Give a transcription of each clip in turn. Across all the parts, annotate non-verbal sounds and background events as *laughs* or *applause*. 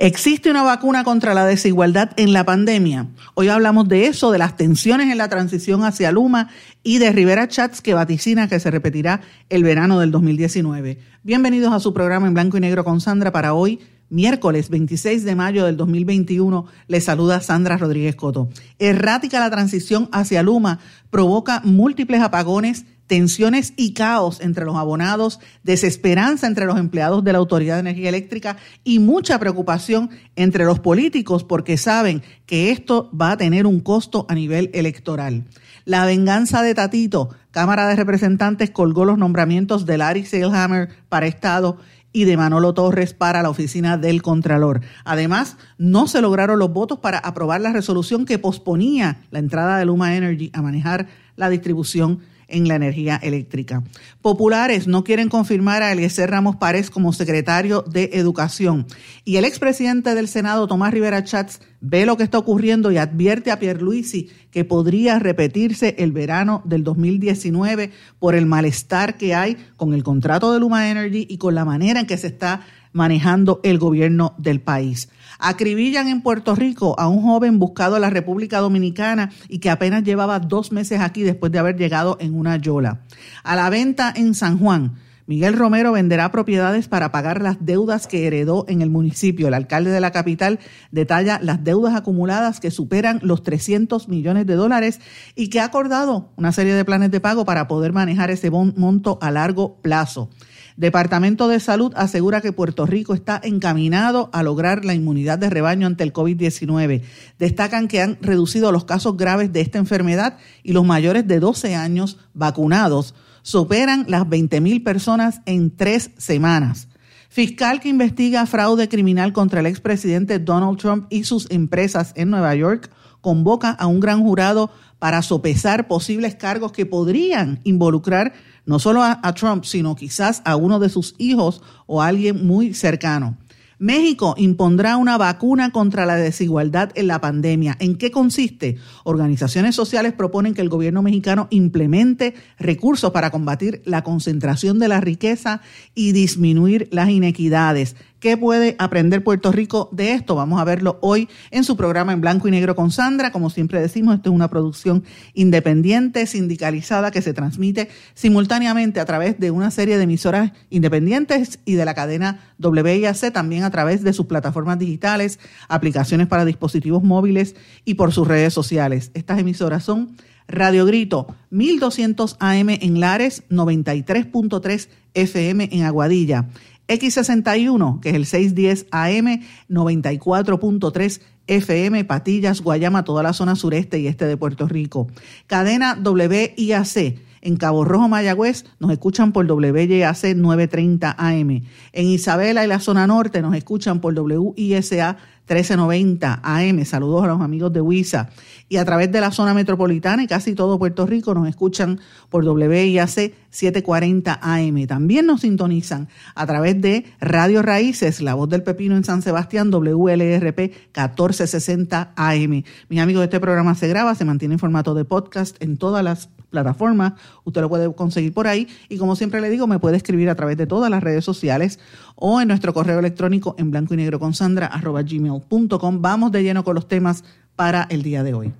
¿Existe una vacuna contra la desigualdad en la pandemia? Hoy hablamos de eso, de las tensiones en la transición hacia Luma y de Rivera Chats que vaticina que se repetirá el verano del 2019. Bienvenidos a su programa en blanco y negro con Sandra para hoy, miércoles 26 de mayo del 2021. Les saluda Sandra Rodríguez Coto. Errática la transición hacia Luma provoca múltiples apagones tensiones y caos entre los abonados, desesperanza entre los empleados de la Autoridad de Energía Eléctrica y mucha preocupación entre los políticos porque saben que esto va a tener un costo a nivel electoral. La venganza de Tatito, Cámara de Representantes colgó los nombramientos de Larry Seilhammer para Estado y de Manolo Torres para la oficina del Contralor. Además, no se lograron los votos para aprobar la resolución que posponía la entrada de Luma Energy a manejar la distribución en la energía eléctrica. Populares no quieren confirmar a Eliezer Ramos Párez como secretario de Educación. Y el expresidente del Senado, Tomás Rivera Chats, ve lo que está ocurriendo y advierte a Pierluisi que podría repetirse el verano del 2019 por el malestar que hay con el contrato de Luma Energy y con la manera en que se está manejando el gobierno del país. Acribillan en Puerto Rico a un joven buscado a la República Dominicana y que apenas llevaba dos meses aquí después de haber llegado en una yola. A la venta en San Juan. Miguel Romero venderá propiedades para pagar las deudas que heredó en el municipio. El alcalde de la capital detalla las deudas acumuladas que superan los 300 millones de dólares y que ha acordado una serie de planes de pago para poder manejar ese monto a largo plazo. Departamento de Salud asegura que Puerto Rico está encaminado a lograr la inmunidad de rebaño ante el COVID-19. Destacan que han reducido los casos graves de esta enfermedad y los mayores de 12 años vacunados superan las 20.000 personas en tres semanas. Fiscal que investiga fraude criminal contra el expresidente Donald Trump y sus empresas en Nueva York convoca a un gran jurado para sopesar posibles cargos que podrían involucrar no solo a, Trump, sino quizás a uno de sus hijos o a alguien muy cercano. México impondrá una vacuna contra la desigualdad en la pandemia. ¿En qué consiste? Organizaciones sociales proponen que el gobierno mexicano implemente recursos para combatir la concentración de la riqueza y disminuir las inequidades. ¿Qué puede aprender Puerto Rico de esto? Vamos a verlo hoy en su programa en blanco y negro con Sandra. Como siempre decimos, esto es una producción independiente, sindicalizada, que se transmite simultáneamente a través de una serie de emisoras independientes y de la cadena WIAC, también a través de sus plataformas digitales, aplicaciones para dispositivos móviles y por sus redes sociales. Estas emisoras son Radio Grito 1200 AM en Lares, 93.3 FM en Aguadilla. X61, que es el 610 AM, 94.3 FM, Patillas, Guayama, toda la zona sureste y este de Puerto Rico. Cadena WIAC. En Cabo Rojo, Mayagüez, nos escuchan por WYAC 930 AM. En Isabela y la zona norte nos escuchan por WISA 1390 AM. Saludos a los amigos de WISA. Y a través de la zona metropolitana y casi todo Puerto Rico nos escuchan por WIAC 740 AM. También nos sintonizan a través de Radio Raíces, La Voz del Pepino en San Sebastián, WLRP 1460 AM. Mis amigos, este programa se graba, se mantiene en formato de podcast en todas las plataformas. Usted lo puede conseguir por ahí. Y como siempre le digo, me puede escribir a través de todas las redes sociales o en nuestro correo electrónico en blanco y negro con Sandra arroba gmail.com. Vamos de lleno con los temas para el día de hoy.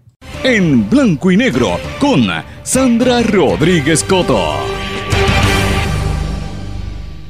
En blanco y negro con Sandra Rodríguez Coto.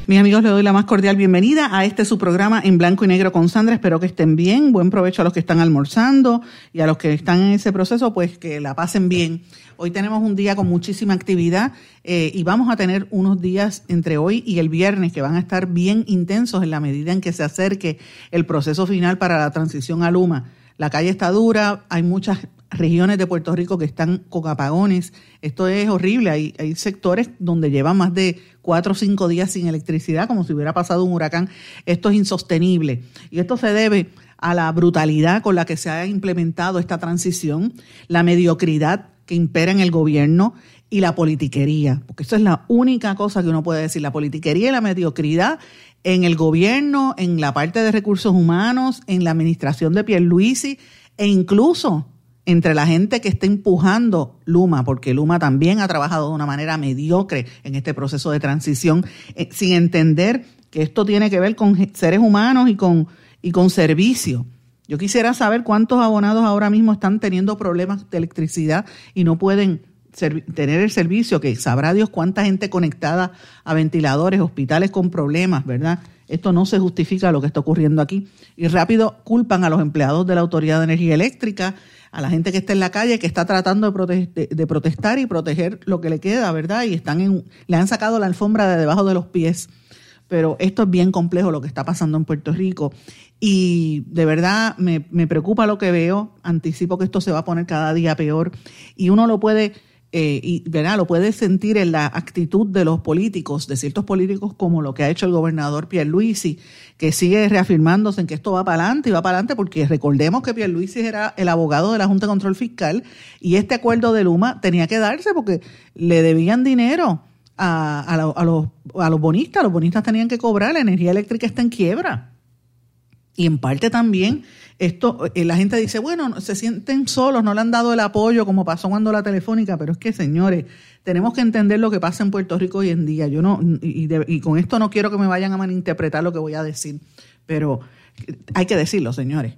Mis amigos, les doy la más cordial bienvenida a este su programa en blanco y negro con Sandra. Espero que estén bien. Buen provecho a los que están almorzando y a los que están en ese proceso, pues que la pasen bien. Hoy tenemos un día con muchísima actividad eh, y vamos a tener unos días entre hoy y el viernes que van a estar bien intensos en la medida en que se acerque el proceso final para la transición a Luma. La calle está dura, hay muchas regiones de Puerto Rico que están con apagones. Esto es horrible. Hay, sectores donde llevan más de cuatro o cinco días sin electricidad, como si hubiera pasado un huracán. Esto es insostenible. Y esto se debe a la brutalidad con la que se ha implementado esta transición, la mediocridad que impera en el gobierno y la politiquería, porque eso es la única cosa que uno puede decir, la politiquería y la mediocridad en el gobierno, en la parte de recursos humanos, en la administración de Pierluisi e incluso entre la gente que está empujando Luma, porque Luma también ha trabajado de una manera mediocre en este proceso de transición, eh, sin entender que esto tiene que ver con seres humanos y con, y con servicio. Yo quisiera saber cuántos abonados ahora mismo están teniendo problemas de electricidad y no pueden tener el servicio, que sabrá Dios cuánta gente conectada a ventiladores, hospitales con problemas, ¿verdad? Esto no se justifica lo que está ocurriendo aquí. Y rápido culpan a los empleados de la Autoridad de Energía Eléctrica, a la gente que está en la calle, que está tratando de, protestar y proteger lo que le queda, ¿verdad? Y están en, le han sacado la alfombra de debajo de los pies. Pero esto es bien complejo lo que está pasando en Puerto Rico. Y de verdad me, me preocupa lo que veo. Anticipo que esto se va a poner cada día peor. Y uno lo puede eh, y ¿verdad? lo puede sentir en la actitud de los políticos, de ciertos políticos como lo que ha hecho el gobernador Pierluisi, que sigue reafirmándose en que esto va para adelante y va para adelante porque recordemos que Pierluisi era el abogado de la Junta de Control Fiscal y este acuerdo de Luma tenía que darse porque le debían dinero a, a, a, los, a los bonistas, los bonistas tenían que cobrar, la energía eléctrica está en quiebra. Y en parte también esto, eh, la gente dice, bueno, se sienten solos, no le han dado el apoyo como pasó cuando la telefónica, pero es que señores, tenemos que entender lo que pasa en Puerto Rico hoy en día. Yo no, y, y con esto no quiero que me vayan a malinterpretar lo que voy a decir, pero hay que decirlo, señores.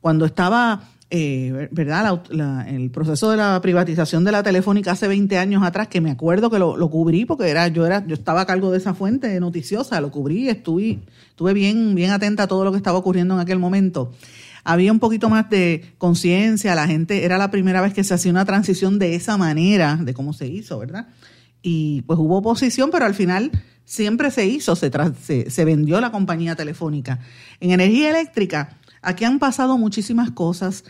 Cuando estaba eh, ¿verdad? el proceso de la privatización de la telefónica hace 20 años atrás, que me acuerdo que lo, cubrí porque era, yo era, yo estaba a cargo de esa fuente noticiosa, lo cubrí, estuve, estuve bien, bien atenta a todo lo que estaba ocurriendo en aquel momento. Había un poquito más de conciencia, la gente, era la primera vez que se hacía una transición de esa manera, de cómo se hizo, ¿verdad? Y pues hubo oposición, pero al final siempre se hizo, se, se, se vendió la compañía telefónica. En energía eléctrica, Aquí han pasado muchísimas cosas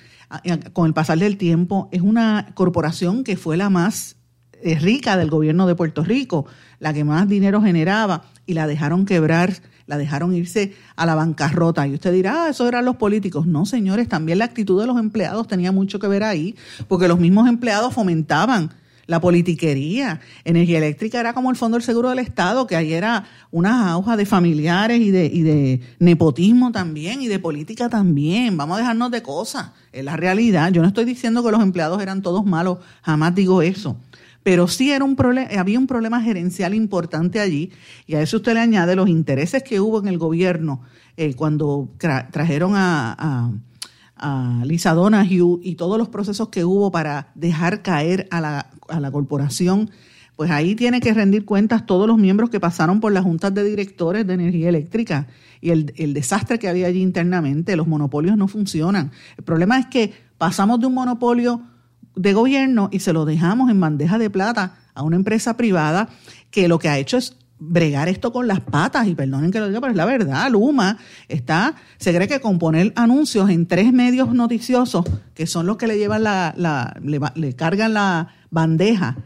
con el pasar del tiempo. Es una corporación que fue la más eh, rica del gobierno de Puerto Rico, la que más dinero generaba y la dejaron quebrar, la dejaron irse a la bancarrota. Y usted dirá, ah, eso eran los políticos. No, señores, también la actitud de los empleados tenía mucho que ver ahí, porque los mismos empleados fomentaban la politiquería. Energía eléctrica era como el Fondo del Seguro del Estado, que ahí era una hoja de familiares y de, y de nepotismo también y de política también. Vamos a dejarnos de cosas. Es la realidad. Yo no estoy diciendo que los empleados eran todos malos, jamás digo eso. Pero sí era un había un problema gerencial importante allí, y a eso usted le añade los intereses que hubo en el gobierno eh, cuando trajeron a Lisa Donahue y todos los procesos que hubo para dejar caer a la, a la corporación, pues ahí tiene que rendir cuentas todos los miembros que pasaron por las juntas de directores de energía eléctrica y el, el desastre que había allí internamente. Los monopolios no funcionan. El problema es que pasamos de un monopolio de gobierno y se lo dejamos en bandeja de plata a una empresa privada que lo que ha hecho es bregar esto con las patas, y perdonen que lo diga, pero es la verdad, Luma está, se cree que con poner anuncios en tres medios noticiosos, que son los que le llevan la, la le, cargan la bandeja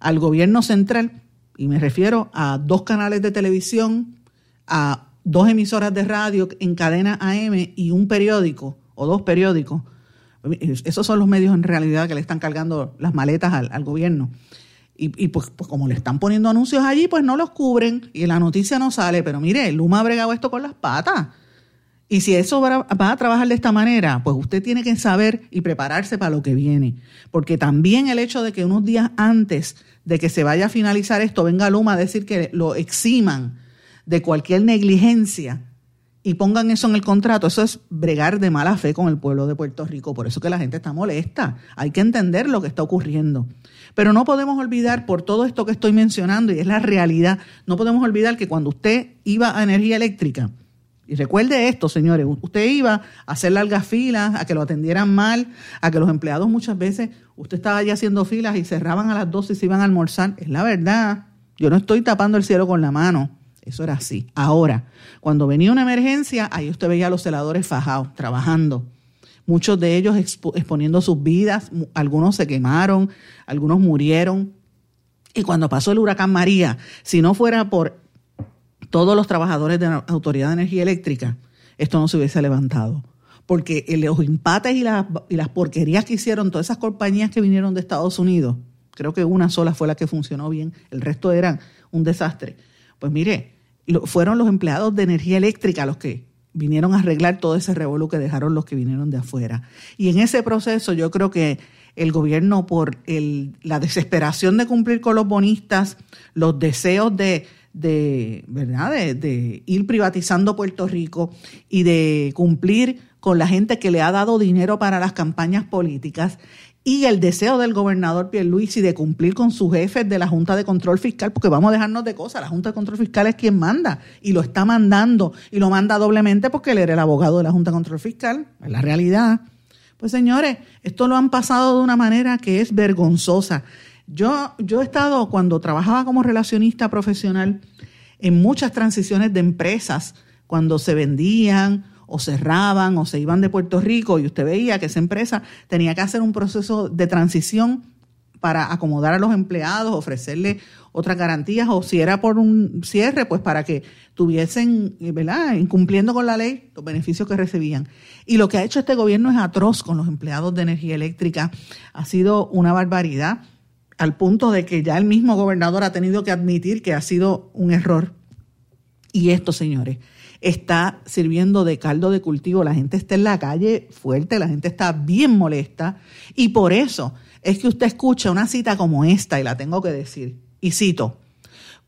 al gobierno central, y me refiero a dos canales de televisión, a dos emisoras de radio en cadena AM y un periódico, o dos periódicos, esos son los medios en realidad que le están cargando las maletas al, al gobierno. Y, pues, pues, como le están poniendo anuncios allí, pues no los cubren y la noticia no sale. Pero mire, Luma ha bregado esto con las patas. Y si eso va a trabajar de esta manera, pues usted tiene que saber y prepararse para lo que viene. Porque también el hecho de que unos días antes de que se vaya a finalizar esto, venga Luma a decir que lo eximan de cualquier negligencia y pongan eso en el contrato, eso es bregar de mala fe con el pueblo de Puerto Rico. Por eso que la gente está molesta. Hay que entender lo que está ocurriendo. Pero no podemos olvidar, por todo esto que estoy mencionando, y es la realidad, no podemos olvidar que cuando usted iba a energía eléctrica, y recuerde esto, señores, usted iba a hacer largas filas, a que lo atendieran mal, a que los empleados muchas veces, usted estaba ya haciendo filas y cerraban a las 12 y se iban a almorzar. Es la verdad. Yo no estoy tapando el cielo con la mano. Eso era así. Ahora, cuando venía una emergencia, ahí usted veía a los celadores fajados, trabajando muchos de ellos exponiendo sus vidas, algunos se quemaron, algunos murieron. Y cuando pasó el huracán María, si no fuera por todos los trabajadores de la Autoridad de Energía Eléctrica, esto no se hubiese levantado. Porque los empates y las, y las porquerías que hicieron todas esas compañías que vinieron de Estados Unidos, creo que una sola fue la que funcionó bien, el resto eran un desastre. Pues mire, fueron los empleados de energía eléctrica los que vinieron a arreglar todo ese revuelo que dejaron los que vinieron de afuera. Y en ese proceso yo creo que el gobierno, por la desesperación de cumplir con los bonistas, los deseos de, de ¿verdad? De, ir privatizando Puerto Rico y de cumplir con la gente que le ha dado dinero para las campañas políticas y el deseo del gobernador Pierluisi de cumplir con sus jefes de la Junta de Control Fiscal, porque vamos a dejarnos de cosas, la Junta de Control Fiscal es quien manda y lo está mandando y lo manda doblemente porque él era el abogado de la Junta de Control Fiscal, es la realidad. Pues señores, esto lo han pasado de una manera que es vergonzosa. Yo, yo he estado, cuando trabajaba como relacionista profesional, en muchas transiciones de empresas, cuando se vendían o cerraban o se iban de Puerto Rico y usted veía que esa empresa tenía que hacer un proceso de transición para acomodar a los empleados, ofrecerle otras garantías o si era por un cierre, pues para que tuviesen, ¿verdad?, incumpliendo con la ley los beneficios que recibían. Y lo que ha hecho este gobierno es atroz con los empleados de energía eléctrica. Ha sido una barbaridad al punto de que ya el mismo gobernador ha tenido que admitir que ha sido un error. Y esto, señores, está sirviendo de caldo de cultivo. La gente está en la calle fuerte, la gente está bien molesta. Y por eso es que usted escucha una cita como esta, y la tengo que decir, y cito,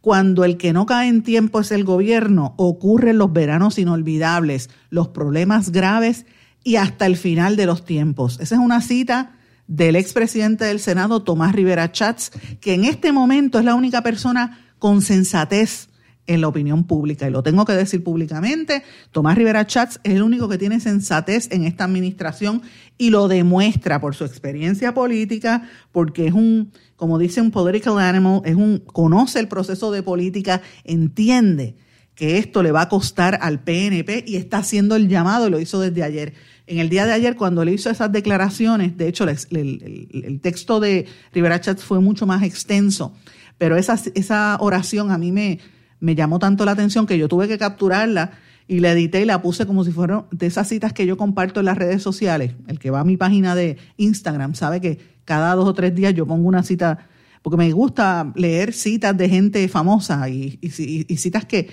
cuando el que no cae en tiempo es el gobierno, ocurren los veranos inolvidables, los problemas graves y hasta el final de los tiempos. Esa es una cita del expresidente del Senado, Tomás Rivera Chats, que en este momento es la única persona con sensatez en la opinión pública. Y lo tengo que decir públicamente, Tomás Rivera Chats es el único que tiene sensatez en esta administración y lo demuestra por su experiencia política, porque es un, como dice un political animal, es un, conoce el proceso de política, entiende que esto le va a costar al PNP y está haciendo el llamado, lo hizo desde ayer. En el día de ayer, cuando le hizo esas declaraciones, de hecho, el, texto de Rivera Chats fue mucho más extenso, pero esa, esa oración a mí me, me llamó tanto la atención que yo tuve que capturarla y la edité y la puse como si fueran de esas citas que yo comparto en las redes sociales. El que va a mi página de Instagram sabe que cada dos o tres días yo pongo una cita porque me gusta leer citas de gente famosa y, citas que,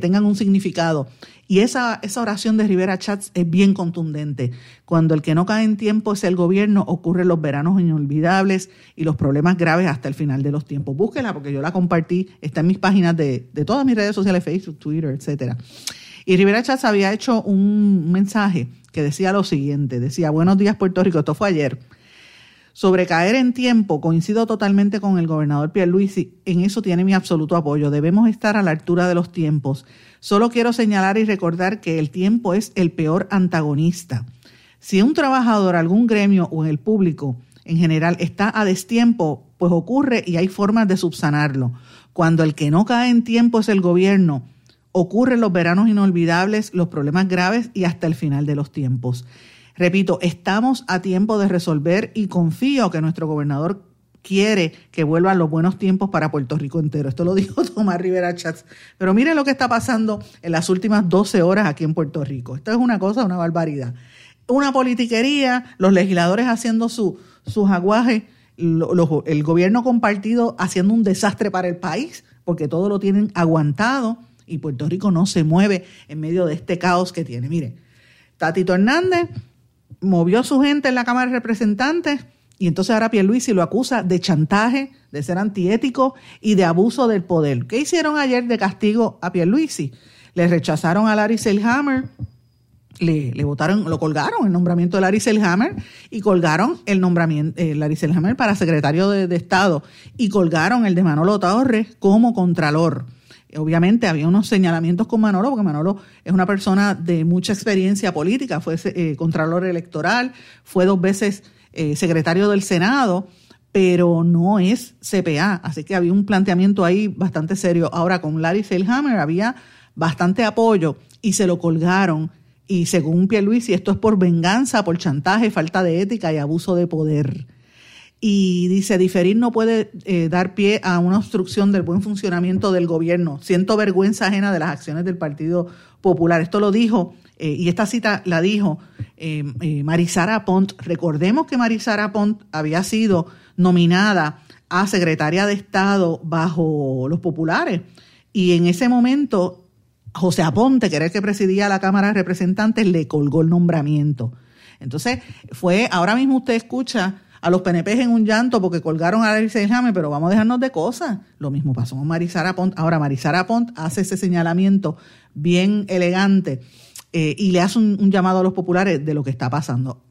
tengan un significado. Y esa, oración de Rivera Chats es bien contundente. Cuando el que no cae en tiempo es el gobierno, ocurren los veranos inolvidables y los problemas graves hasta el final de los tiempos. Búsquela porque yo la compartí, está en mis páginas de, de todas mis redes sociales, Facebook, Twitter, etcétera. Y Rivera Chats había hecho un mensaje que decía lo siguiente, decía, buenos días Puerto Rico, esto fue ayer. Sobre caer en tiempo, coincido totalmente con el gobernador Pierluisi, en eso tiene mi absoluto apoyo. Debemos estar a la altura de los tiempos. Solo quiero señalar y recordar que el tiempo es el peor antagonista. Si un trabajador, algún gremio o en el público en general está a destiempo, pues ocurre y hay formas de subsanarlo. Cuando el que no cae en tiempo es el gobierno, ocurren los veranos inolvidables, los problemas graves y hasta el final de los tiempos. Repito, estamos a tiempo de resolver y confío que nuestro gobernador quiere que vuelvan los buenos tiempos para Puerto Rico entero. Esto lo dijo *laughs* Tomás Rivera Chats. Pero miren lo que está pasando en las últimas 12 horas aquí en Puerto Rico. Esto es una cosa, una barbaridad. Una politiquería, los legisladores haciendo su, sus aguajes, el gobierno compartido haciendo un desastre para el país, porque todo lo tienen aguantado y Puerto Rico no se mueve en medio de este caos que tiene. Mire, Tatito Hernández movió a su gente en la Cámara de Representantes y entonces ahora Pierluisi lo acusa de chantaje, de ser antiético y de abuso del poder. ¿Qué hicieron ayer de castigo a Pierluisi? Le rechazaron a Larry Selhammer, le, le votaron, lo colgaron el nombramiento de Larry Selhammer y colgaron el nombramiento de eh, Larry para secretario de, de, Estado y colgaron el de Manolo Torres como contralor obviamente había unos señalamientos con Manolo, porque Manolo es una persona de mucha experiencia política, fue eh, contralor electoral, fue dos veces eh, secretario del Senado, pero no es CPA, así que había un planteamiento ahí bastante serio. Ahora con Larry Selhammer había bastante apoyo y se lo colgaron Y según Pierluisi, esto es por venganza, por chantaje, falta de ética y abuso de poder. Y dice, diferir no puede eh, dar pie a una obstrucción del buen funcionamiento del gobierno. Siento vergüenza ajena de las acciones del Partido Popular. Esto lo dijo, eh, y esta cita la dijo eh, Marisara Pont. Recordemos que Marisara Pont había sido nominada a secretaria de Estado bajo los populares. Y en ese momento José Aponte, que era el que presidía la Cámara de Representantes, le colgó el nombramiento. Entonces, fue, ahora mismo usted escucha a los PNP en un llanto porque colgaron a Larry Selhammer, pero vamos a dejarnos de cosas. Lo mismo pasó con Marisara Pont. Ahora, Marisara Pont hace ese señalamiento bien elegante eh, y le hace un, llamado a los populares de lo que está pasando.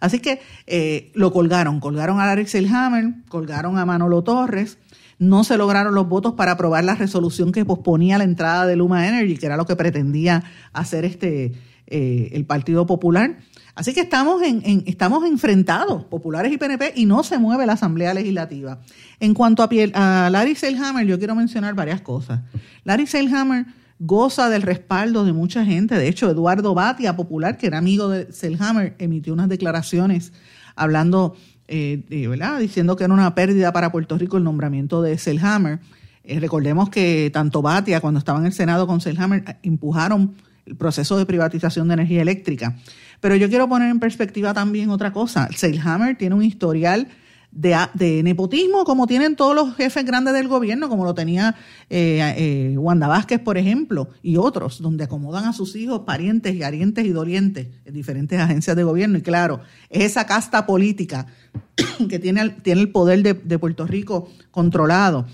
Así que eh, lo colgaron, colgaron a Larry Selhammer, colgaron a Manolo Torres, no se lograron los votos para aprobar la resolución que posponía la entrada de Luma Energy, que era lo que pretendía hacer este eh, el Partido Popular. Así que estamos, en, estamos enfrentados, populares y PNP, y no se mueve la Asamblea Legislativa. En cuanto a, Larry Selhammer, yo quiero mencionar varias cosas. Larry Selhammer goza del respaldo de mucha gente. De hecho, Eduardo Batia, popular, que era amigo de Selhammer, emitió unas declaraciones hablando eh, ¿verdad? diciendo que era una pérdida para Puerto Rico el nombramiento de Selhammer. Eh, recordemos que tanto Batia, cuando estaba en el Senado con Selhammer, empujaron el proceso de privatización de energía eléctrica. Pero yo quiero poner en perspectiva también otra cosa. Selhammer tiene un historial de, nepotismo como tienen todos los jefes grandes del gobierno, como lo tenía eh, eh, Wanda Vázquez, por ejemplo, y otros, donde acomodan a sus hijos, parientes y y dolientes en diferentes agencias de gobierno. Y claro, es esa casta política *coughs* que tiene, el poder de, de Puerto Rico controlado.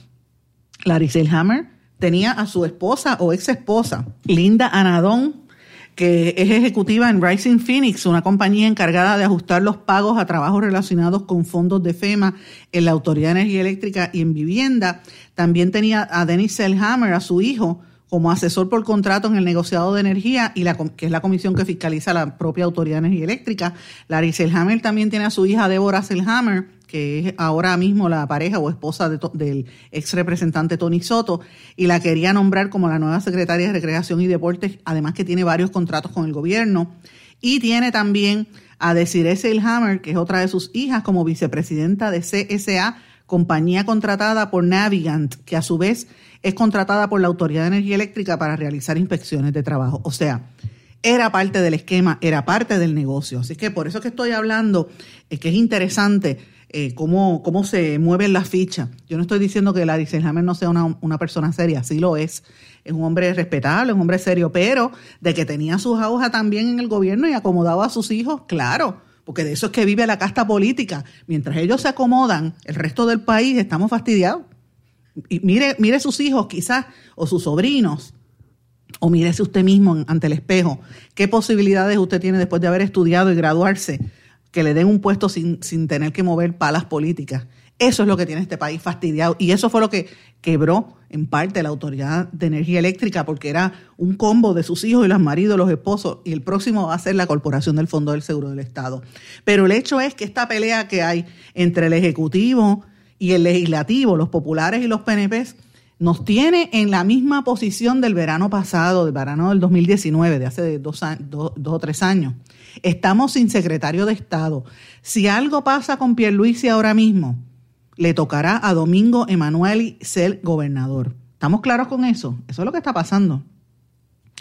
Larry Hammer tenía a su esposa o ex esposa, Linda Anadón, que es ejecutiva en Rising Phoenix, una compañía encargada de ajustar los pagos a trabajos relacionados con fondos de FEMA en la Autoridad de Energía Eléctrica y en Vivienda. También tenía a Dennis Selhammer, a su hijo, como asesor por contrato en el negociado de energía, y la, que es la comisión que fiscaliza la propia Autoridad de Energía Eléctrica. Larry Selhammer también tiene a su hija Deborah Selhammer, que es ahora mismo la pareja o esposa del ex representante Tony Soto, y la quería nombrar como la nueva secretaria de Recreación y Deportes, además que tiene varios contratos con el gobierno. Y tiene también a Desiree Selhammer, que es otra de sus hijas, como vicepresidenta de CSA, compañía contratada por Navigant, que a su vez es contratada por la Autoridad de Energía Eléctrica para realizar inspecciones de trabajo. O sea, era parte del esquema, era parte del negocio. Así que por eso que estoy hablando, es que es interesante eh, cómo, cómo se mueven las fichas. Yo no estoy diciendo que Larry Selhammer no sea una, persona seria, sí lo es. Es un hombre respetable, un hombre serio, pero de que tenía sus agujas también en el gobierno y acomodaba a sus hijos, claro, porque de eso es que vive la casta política. Mientras ellos se acomodan, el resto del país estamos fastidiados. Y mire, mire sus hijos quizás, o sus sobrinos, o mírese usted mismo ante el espejo. ¿Qué posibilidades usted tiene después de haber estudiado y graduarse que le den un puesto sin, sin tener que mover palas políticas. Eso es lo que tiene este país fastidiado. Y eso fue lo que quebró en parte la Autoridad de Energía Eléctrica, porque era un combo de sus hijos y los maridos, los esposos, y el próximo va a ser la Corporación del Fondo del Seguro del Estado. Pero el hecho es que esta pelea que hay entre el Ejecutivo y el Legislativo, los populares y los PNPs, nos tiene en la misma posición del verano pasado, del verano del 2019, de hace dos, dos o tres años. Estamos sin secretario de Estado. Si algo pasa con Pierluisi ahora mismo, le tocará a Domingo Emanueli ser gobernador. ¿Estamos claros con eso? Eso es lo que está pasando.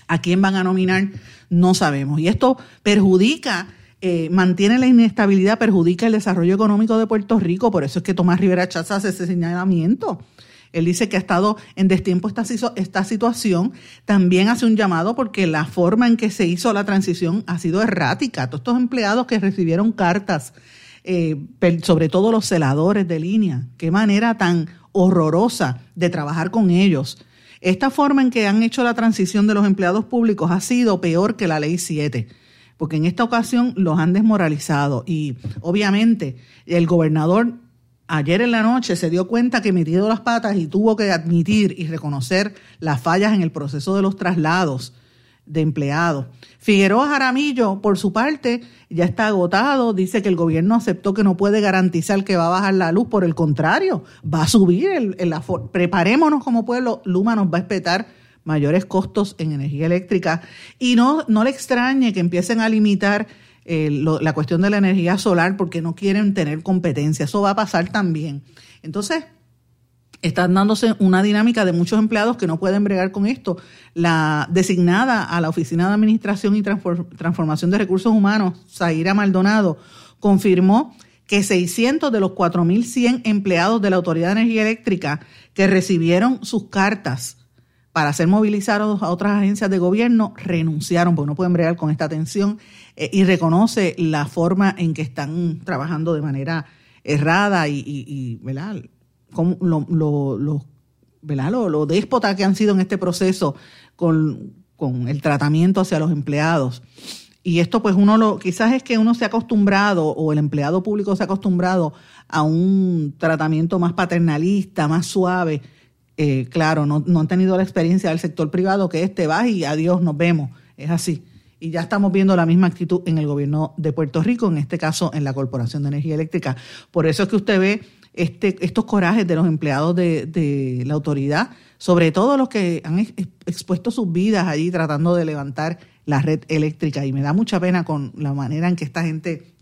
¿A quién van a nominar? No sabemos. Y esto perjudica, eh, mantiene la inestabilidad, perjudica el desarrollo económico de Puerto Rico. Por eso es que Tomás Rivera Chávez hace ese señalamiento. Él dice que ha estado en destiempo esta, esta situación. También hace un llamado porque la forma en que se hizo la transición ha sido errática. Todos estos empleados que recibieron cartas, eh, sobre todo los celadores de línea, qué manera tan horrorosa de trabajar con ellos. Esta forma en que han hecho la transición de los empleados públicos ha sido peor que la ley 7 porque en esta ocasión los han desmoralizado y obviamente el gobernador ayer en la noche se dio cuenta que metido las patas y tuvo que admitir y reconocer las fallas en el proceso de los traslados de empleados. Figueroa Jaramillo, por su parte, ya está agotado, dice que el gobierno aceptó que no puede garantizar que va a bajar la luz, por el contrario, va a subir el, Preparémonos como pueblo, Luma nos va a espetar mayores costos en energía eléctrica. Y no, no le extrañe que empiecen a limitar eh, la cuestión de la energía solar porque no quieren tener competencia. Eso va a pasar también. Entonces, están dándose una dinámica de muchos empleados que no pueden bregar con esto. La designada a la Oficina de Administración y Transformación de Recursos Humanos, Zaira Maldonado, confirmó que 600 de los 4.100 empleados de la Autoridad de Energía Eléctrica que recibieron sus cartas para ser movilizados a otras agencias de gobierno renunciaron porque no pueden bregar con esta tensión eh, y reconoce la forma en que están trabajando de manera errada y, y, ¿verdad? lo, lo, lo, ¿verdad? Lo, déspota que han sido en este proceso con, con el tratamiento hacia los empleados. Y esto pues uno lo, quizás es que uno se ha acostumbrado o el empleado público se ha acostumbrado a un tratamiento más paternalista, más suave. Eh, claro, no, han tenido la experiencia del sector privado que este va y adiós, nos vemos. Es así. Y ya estamos viendo la misma actitud en el gobierno de Puerto Rico, en este caso en la Corporación de Energía Eléctrica. Por eso es que usted ve este, estos corajes de los empleados de, de la autoridad, sobre todo los que han expuesto sus vidas allí tratando de levantar la red eléctrica. Y me da mucha pena con la manera en que esta gente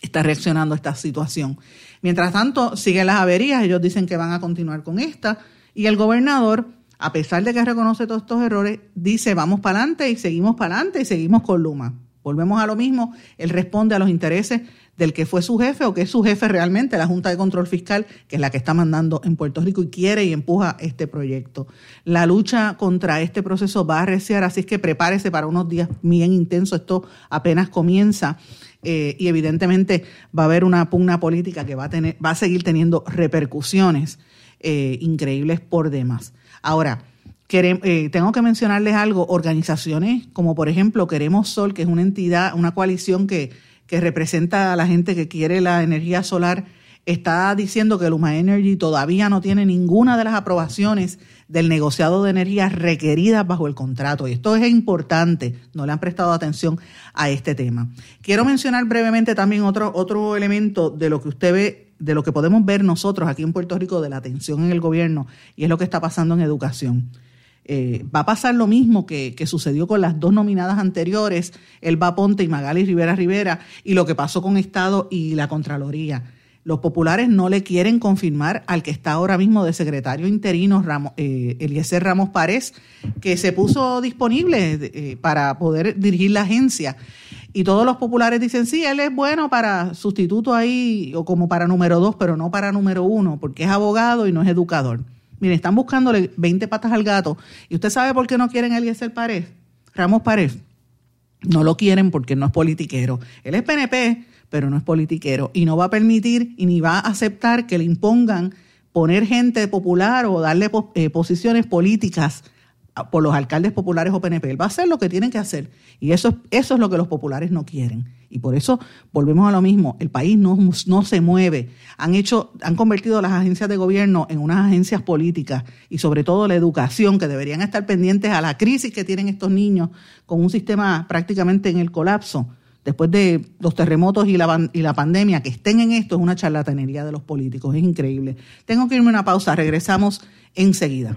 está reaccionando a esta situación. Mientras tanto, siguen las averías, ellos dicen que van a continuar con esta, y el gobernador, a pesar de que reconoce todos estos errores, dice vamos para adelante y seguimos para adelante y seguimos con Luma. Volvemos a lo mismo, él responde a los intereses del que fue su jefe o que es su jefe realmente, la Junta de Control Fiscal, que es la que está mandando en Puerto Rico y quiere y empuja este proyecto. La lucha contra este proceso va a arreciar, así es que prepárese para unos días bien intensos. Esto apenas comienza. Eh, y evidentemente va a haber una pugna política que va a tener, va a seguir teniendo repercusiones eh, increíbles por demás. Ahora, eh, tengo que mencionarles algo, organizaciones como por ejemplo Queremos Sol, que es una entidad, una coalición que, que representa a la gente que quiere la energía solar, está diciendo que Luma Energy todavía no tiene ninguna de las aprobaciones del negociado de energía requeridas bajo el contrato. Y esto es importante, no le han prestado atención a este tema. Quiero mencionar brevemente también otro, otro elemento de lo que usted ve, de lo que podemos ver nosotros aquí en Puerto Rico de la atención en el gobierno, y es lo que está pasando en educación. Eh, va a pasar lo mismo que, sucedió con las dos nominadas anteriores, Elba Ponte y Magali Rivera Rivera, y lo que pasó con Estado y la Contraloría. Los populares no le quieren confirmar al que está ahora mismo de secretario interino, Ramos, eh, Eliezer Ramos Párez, que se puso disponible eh, para poder dirigir la agencia. Y todos los populares dicen, sí, él es bueno para sustituto ahí o como para número dos, pero no para número uno, porque es abogado y no es educador. Miren, están buscándole 20 patas al gato. ¿Y usted sabe por qué no quieren a Eliezer Párez? Ramos Párez. No lo quieren porque no es politiquero. Él es PNP, pero no es politiquero. Y no va a permitir y ni va a aceptar que le impongan poner gente popular o darle eh, posiciones políticas por los alcaldes populares o PNP. Él va a hacer lo que tienen que hacer. Y eso, eso es lo que los populares no quieren. Y por eso volvemos a lo mismo. El país no, no se mueve. Han hecho, han convertido las agencias de gobierno en unas agencias políticas y sobre todo la educación, que deberían estar pendientes a la crisis que tienen estos niños con un sistema prácticamente en el colapso. Después de los terremotos y la, y la pandemia, que estén en esto es una charlatanería de los políticos. Es increíble. Tengo que irme a una pausa. Regresamos enseguida.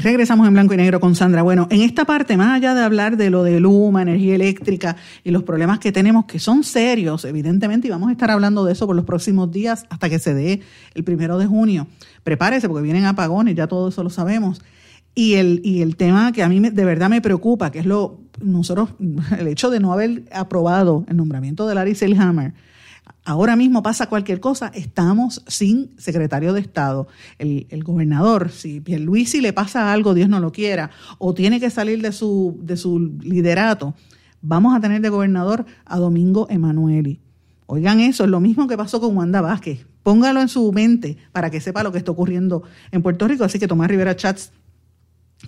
Regresamos en blanco y negro con Sandra. Bueno, en esta parte, más allá de hablar de lo de Luma, energía eléctrica y los problemas que tenemos, que son serios, evidentemente, y vamos a estar hablando de eso por los próximos días hasta que se dé el primero de junio. Prepárese porque vienen apagones, ya todo eso lo sabemos. Y el, y el tema que a mí de verdad me preocupa, que es lo, nosotros, el hecho de no haber aprobado el nombramiento de Larry Selhammer, ahora mismo pasa cualquier cosa, estamos sin secretario de Estado. El, gobernador, si Pierluisi le pasa algo, Dios no lo quiera, o tiene que salir de su, de su liderato, vamos a tener de gobernador a Domingo Emanueli. Oigan eso, es lo mismo que pasó con Wanda Vázquez. Póngalo en su mente para que sepa lo que está ocurriendo en Puerto Rico. Así que Tomás Rivera Chats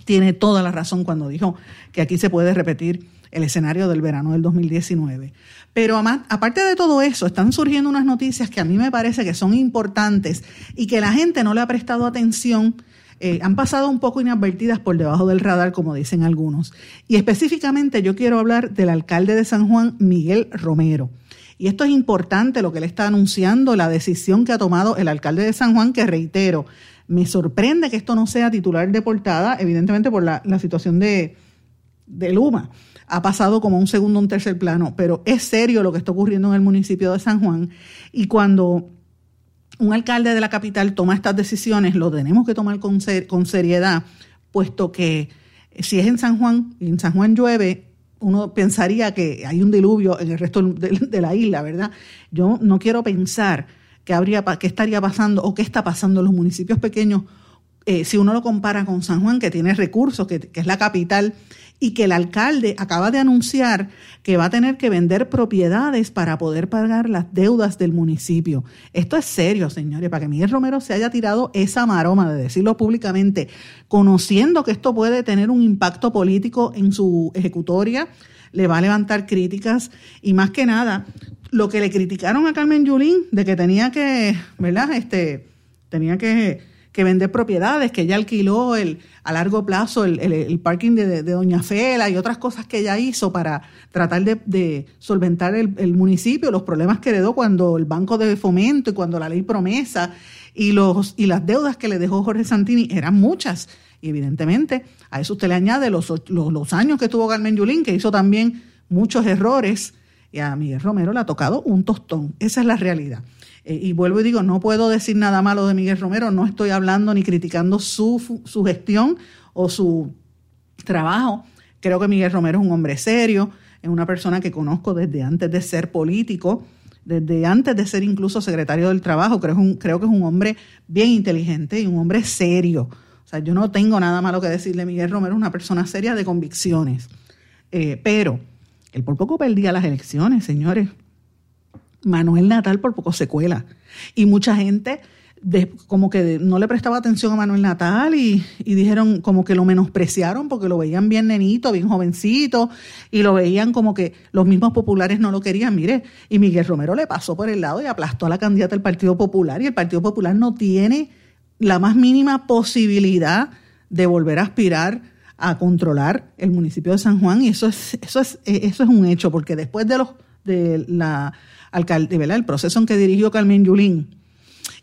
tiene toda la razón cuando dijo que aquí se puede repetir el escenario del verano del 2019. Pero aparte de todo eso, están surgiendo unas noticias que a mí me parece que son importantes y que la gente no le ha prestado atención. Eh, han pasado un poco inadvertidas por debajo del radar, como dicen algunos. Y específicamente yo quiero hablar del alcalde de San Juan, Miguel Romero. Y esto es importante lo que le está anunciando, la decisión que ha tomado el alcalde de San Juan, que reitero, me sorprende que esto no sea titular de portada, evidentemente por la, situación de, de Luma. Ha pasado como un segundo un tercer plano, pero es serio lo que está ocurriendo en el municipio de San Juan. Y cuando un alcalde de la capital toma estas decisiones, lo tenemos que tomar con, con seriedad, puesto que si es en San Juan y en San Juan llueve, uno pensaría que hay un diluvio en el resto de, la isla, ¿verdad? Yo no quiero pensar qué, habría, qué estaría pasando o qué está pasando en los municipios pequeños eh, si uno lo compara con San Juan, que tiene recursos, que, que, es la capital, y que el alcalde acaba de anunciar que va a tener que vender propiedades para poder pagar las deudas del municipio. Esto es serio, señores, para que Miguel Romero se haya tirado esa maroma de decirlo públicamente, conociendo que esto puede tener un impacto político en su ejecutoria, le va a levantar críticas y más que nada, lo que le criticaron a Carmen Yulín de que tenía que, ¿verdad? Este, tenía que que vender propiedades, que ella alquiló el, a largo plazo el, parking de, Doña Fela y otras cosas que ella hizo para tratar de, solventar el, municipio, los problemas que heredó cuando el Banco de Fomento y cuando la ley promesa y, los, y las deudas que le dejó Jorge Santini eran muchas. Y evidentemente a eso usted le añade los, los, años que tuvo Carmen Yulín, que hizo también muchos errores, y a Miguel Romero le ha tocado un tostón. Esa es la realidad. Eh, y vuelvo y digo, no puedo decir nada malo de Miguel Romero, no estoy hablando ni criticando su, su gestión o su trabajo. Creo que Miguel Romero es un hombre serio, es una persona que conozco desde antes de ser político, desde antes de ser incluso secretario del Trabajo. Creo, creo que es un hombre bien inteligente y un hombre serio. Sea, yo no tengo nada malo que decirle. Miguel Romero es una persona seria de convicciones. Eh, pero él por poco perdía las elecciones, señores. Manuel Natal por poco secuela. Y mucha gente como que no le prestaba atención a Manuel Natal y, dijeron como que lo menospreciaron porque lo veían bien nenito, bien jovencito y lo veían como que los mismos populares no lo querían. Mire, y Miguel Romero le pasó por el lado y aplastó a la candidata del Partido Popular y el Partido Popular no tiene la más mínima posibilidad de volver a aspirar a controlar el municipio de San Juan y eso es eso es eso es un hecho porque después de los de la alcalde, ¿verdad? el proceso en que dirigió Carmen Yulín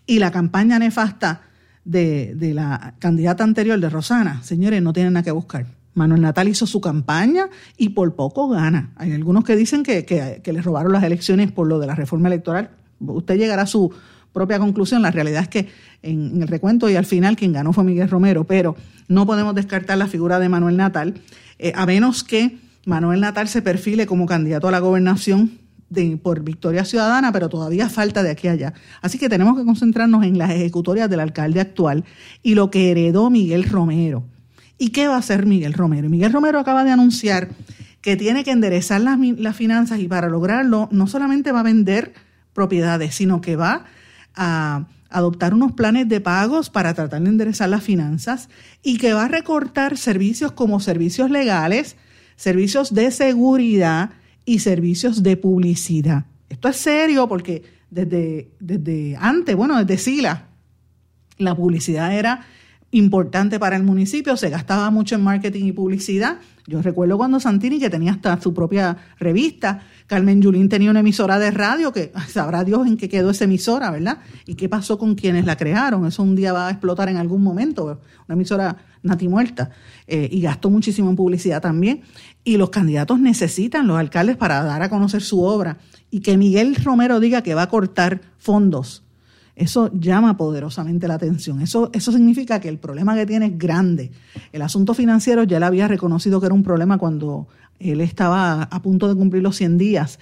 y la campaña nefasta de, la candidata anterior de Rosana, señores, no tienen nada que buscar. Manuel Natal hizo su campaña y por poco gana. Hay algunos que dicen que, que, le robaron las elecciones por lo de la reforma electoral. Usted llegará a su propia conclusión. La realidad es que en, el recuento y al final quien ganó fue Miguel Romero, pero no podemos descartar la figura de Manuel Natal, eh, a menos que Manuel Natal se perfile como candidato a la gobernación por Victoria Ciudadana, pero todavía falta de aquí a allá. Así que tenemos que concentrarnos en las ejecutorias del alcalde actual y lo que heredó Miguel Romero. ¿Y qué va a hacer Miguel Romero? Miguel Romero acaba de anunciar que tiene que enderezar las, las finanzas y para lograrlo no solamente va a vender propiedades, sino que va a adoptar unos planes de pagos para tratar de enderezar las finanzas y que va a recortar servicios como servicios legales, servicios de seguridad y servicios de publicidad. Esto es serio porque desde, desde antes, bueno, desde SILA, la publicidad era importante para el municipio, se gastaba mucho en marketing y publicidad. Yo recuerdo cuando Santini, que tenía hasta su propia revista, Carmen Yulín tenía una emisora de radio, que *laughs* sabrá Dios en qué quedó esa emisora, ¿verdad? Y qué pasó con quienes la crearon. Eso un día va a explotar en algún momento, una emisora natimuerta. Eh, y gastó muchísimo en publicidad también y los candidatos necesitan los alcaldes para dar a conocer su obra. Y que Miguel Romero diga que va a cortar fondos, eso llama poderosamente la atención. Eso, eso significa que el problema que tiene es grande. El asunto financiero ya le había reconocido que era un problema cuando él estaba a punto de cumplir los 100 días.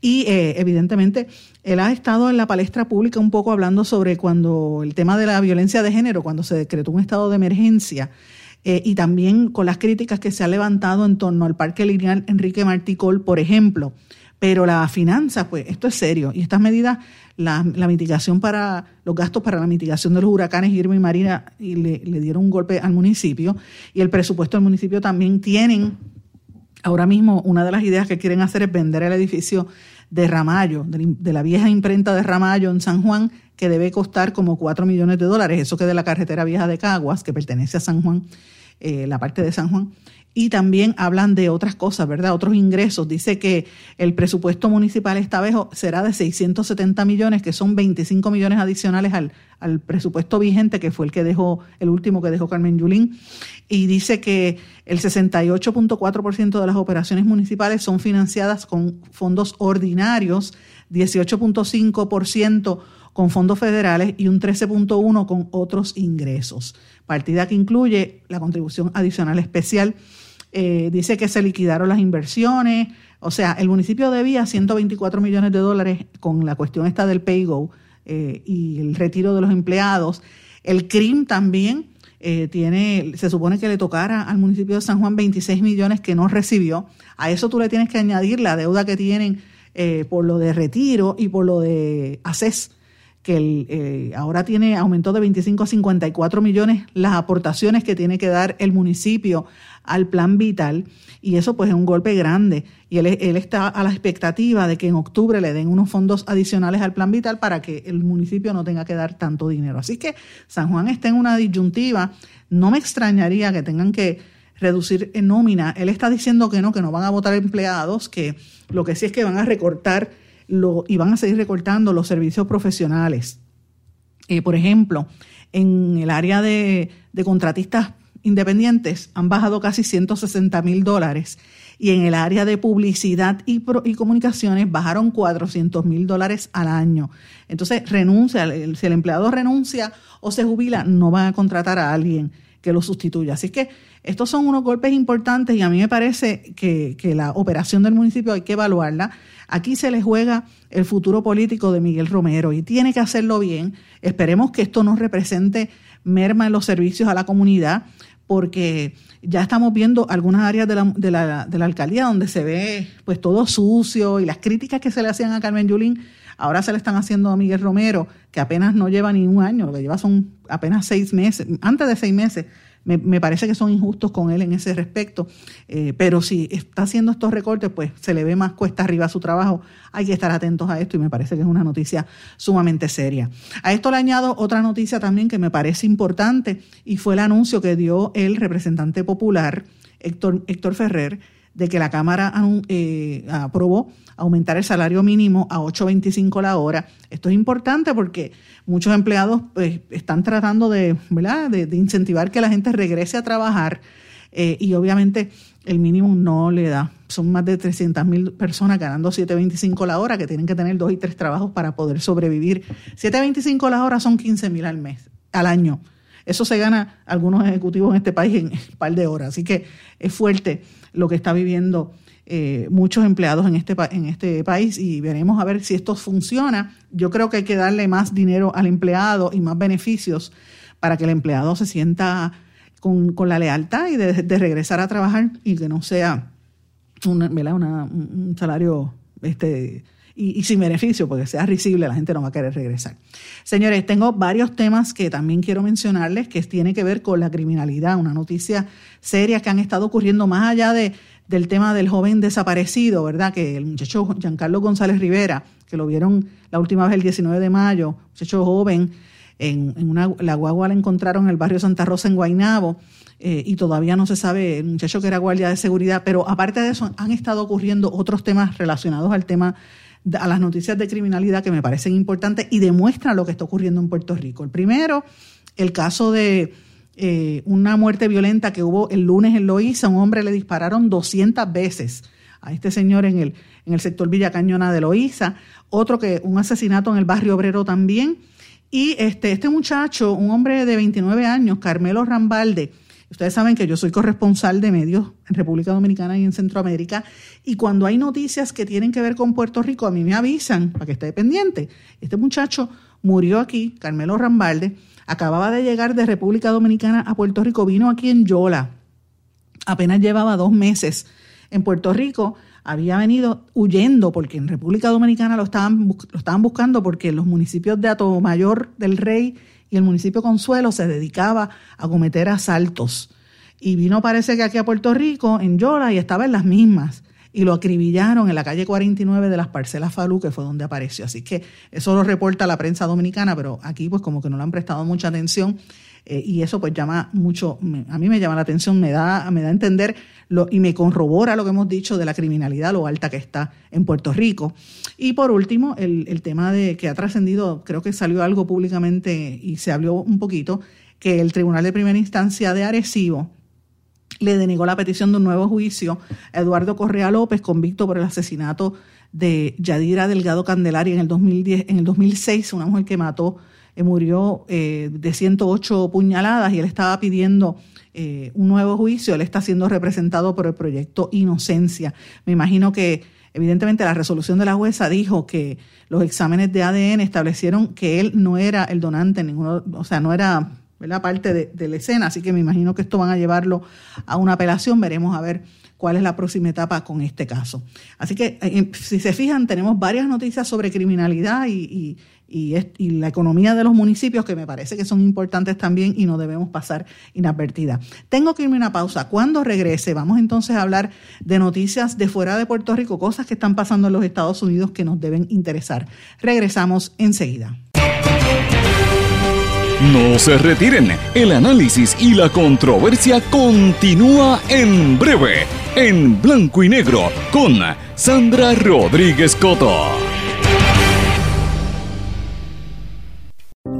Y eh, evidentemente él ha estado en la palestra pública un poco hablando sobre cuando el tema de la violencia de género, cuando se decretó un estado de emergencia eh, y también con las críticas que se ha levantado en torno al Parque Lineal Enrique Marticol, por ejemplo, Pero la finanza, pues esto es serio. Y estas medidas, la, mitigación para los gastos para la mitigación de los huracanes Irma y Marina, y le, le dieron un golpe al municipio. Y el presupuesto del municipio también tienen, ahora mismo, una de las ideas que quieren hacer es vender el edificio de Ramallo, de la vieja imprenta de Ramallo en San Juan, que debe costar como 4 millones de dólares, eso que de la carretera vieja de Caguas, que pertenece a San Juan, eh, la parte de San Juan. Y también hablan de otras cosas, ¿verdad? Otros ingresos. Dice que el presupuesto municipal esta vez será de 670 millones, que son 25 millones adicionales al, al presupuesto vigente, que fue el que dejó, el último que dejó Carmen Yulín. Y dice que el 68.4% de las operaciones municipales son financiadas con fondos ordinarios, 18.5% con fondos federales y un 13.1% con otros ingresos. Partida que incluye la contribución adicional especial. Eh, dice que se liquidaron las inversiones, o sea, el municipio debía 124 millones de dólares con la cuestión esta del PayGo eh, y el retiro de los empleados. El CRIM también eh, tiene, se supone que le tocara al municipio de San Juan 26 millones que no recibió. A eso tú le tienes que añadir la deuda que tienen por lo de retiro y por lo de ACES que el, eh, ahora tiene aumentó de 25 a 54 millones las aportaciones que tiene que dar el municipio al plan vital y eso pues es un golpe grande y él, él está a la expectativa de que en octubre le den unos fondos adicionales al plan vital para que el municipio no tenga que dar tanto dinero. Así que San Juan está en una disyuntiva, no me extrañaría que tengan que reducir en nómina. Él está diciendo que no, que no van a votar empleados, que lo que sí es que van a recortar lo, y van a seguir recortando los servicios profesionales. Eh, por ejemplo, en el área de, contratistas independientes han bajado casi 160 mil dólares y en el área de publicidad y, y comunicaciones bajaron 400 mil dólares al año. Entonces, renuncia, si el empleado renuncia o se jubila, no van a contratar a alguien que lo sustituya. Así que estos son unos golpes importantes y a mí me parece que, que la operación del municipio hay que evaluarla. Aquí se le juega el futuro político de Miguel Romero y tiene que hacerlo bien. Esperemos que esto no represente merma en los servicios a la comunidad, porque ya estamos viendo algunas áreas de la, de la, de la alcaldía donde se ve pues todo sucio y las críticas que se le hacían a Carmen Yulín ahora se le están haciendo a Miguel Romero, que apenas no lleva ni un año, lo que lleva son apenas seis meses, antes de seis meses me, parece que son injustos con él en ese respecto, eh, pero si está haciendo estos recortes, pues se le ve más cuesta arriba su trabajo. Hay que estar atentos a esto y me parece que es una noticia sumamente seria. A esto le añado otra noticia también que me parece importante y fue el anuncio que dio el representante popular, Héctor, Héctor Ferrer, de que la Cámara eh, aprobó aumentar el salario mínimo a 8.25 la hora. Esto es importante porque muchos empleados pues, están tratando de, ¿verdad? De, incentivar que la gente regrese a trabajar eh, y obviamente el mínimo no le da. Son más de 300 mil personas ganando 7.25 la hora que tienen que tener dos y tres trabajos para poder sobrevivir. 7.25 la hora son 15 mil al mes, al año. Eso se gana algunos ejecutivos en este país en un par de horas. Así que es fuerte lo que está viviendo eh, muchos empleados en este, en este país y veremos a ver si esto funciona. Yo creo que hay que darle más dinero al empleado y más beneficios para que el empleado se sienta con, la lealtad y de, regresar a trabajar y que no sea un salario este, y, sin beneficio, porque sea risible, la gente no va a querer regresar. Señores, tengo varios temas que también quiero mencionarles que tiene que ver con la criminalidad, una noticia seria que han estado ocurriendo más allá de del tema del joven desaparecido, ¿verdad? Que el muchacho Giancarlo González Rivera, que lo vieron la última vez el 19 de mayo, muchacho joven, en, una, la guagua la encontraron en el barrio Santa Rosa en Guainabo, eh, y todavía no se sabe el muchacho que era guardia de seguridad, pero aparte de eso han estado ocurriendo otros temas relacionados al tema a las noticias de criminalidad que me parecen importantes y demuestran lo que está ocurriendo en Puerto Rico. El primero, el caso de eh, una muerte violenta que hubo el lunes en Loíza. Un hombre le dispararon 200 veces a este señor en el, en el sector Villa Cañona de Loíza. Otro que un asesinato en el barrio obrero también. Y este, este muchacho, un hombre de 29 años, Carmelo Rambalde, Ustedes saben que yo soy corresponsal de medios en República Dominicana y en Centroamérica y cuando hay noticias que tienen que ver con Puerto Rico, a mí me avisan para que esté pendiente. Este muchacho murió aquí, Carmelo Rambalde, Acababa de llegar de República Dominicana a Puerto Rico, vino aquí en Yola. Apenas llevaba dos meses en Puerto Rico. había venido huyendo porque en República Dominicana lo estaban, lo estaban buscando porque los municipios de Mayor del Rey y el municipio Consuelo se dedicaba a cometer asaltos. Y vino parece que aquí a Puerto Rico, en Yola, y estaba en las mismas y lo acribillaron en la calle 49 de las parcelas Falú, que fue donde apareció. Así que eso lo reporta la prensa dominicana, pero aquí pues como que no le han prestado mucha atención eh, y eso pues llama mucho, a mí me llama la atención, me da, me da a entender lo, y me corrobora lo que hemos dicho de la criminalidad, lo alta que está en Puerto Rico. Y por último, el, el tema de que ha trascendido, creo que salió algo públicamente y se habló un poquito, que el Tribunal de Primera Instancia de Arecibo, le denegó la petición de un nuevo juicio a Eduardo Correa López, convicto por el asesinato de Yadira Delgado Candelaria en el, 2010, en el 2006, una mujer que mató, murió eh, de 108 puñaladas y él estaba pidiendo eh, un nuevo juicio. Él está siendo representado por el proyecto Inocencia. Me imagino que evidentemente la resolución de la jueza dijo que los exámenes de ADN establecieron que él no era el donante, ninguno, o sea, no era la parte de, la escena, así que me imagino que esto van a llevarlo a una apelación, veremos a ver cuál es la próxima etapa con este caso. Así que eh, si se fijan, tenemos varias noticias sobre criminalidad y, la economía de los municipios que me parece que son importantes también y no debemos pasar inadvertida. Tengo que irme a una pausa. Cuando regrese, vamos entonces a hablar de noticias de fuera de Puerto Rico, cosas que están pasando en los Estados Unidos que nos deben interesar. Regresamos enseguida. No se retiren, el análisis y la controversia continúa en breve, en blanco y negro, con Sandra Rodríguez Coto.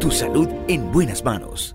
Tu salud en buenas manos.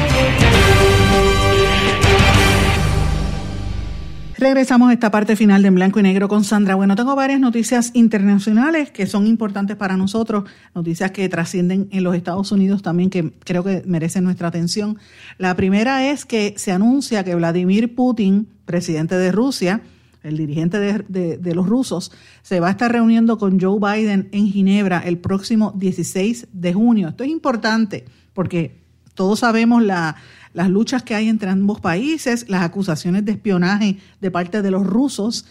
Regresamos a esta parte final de Blanco y Negro con Sandra. Bueno, tengo varias noticias internacionales que son importantes para nosotros, noticias que trascienden en los Estados Unidos también, que creo que merecen nuestra atención. La primera es que se anuncia que Vladimir Putin, presidente de Rusia, el dirigente de, de, los rusos, se va a estar reuniendo con Joe Biden en Ginebra el próximo 16 de junio. Esto es importante porque todos sabemos la las luchas que hay entre ambos países, las acusaciones de espionaje de parte de los rusos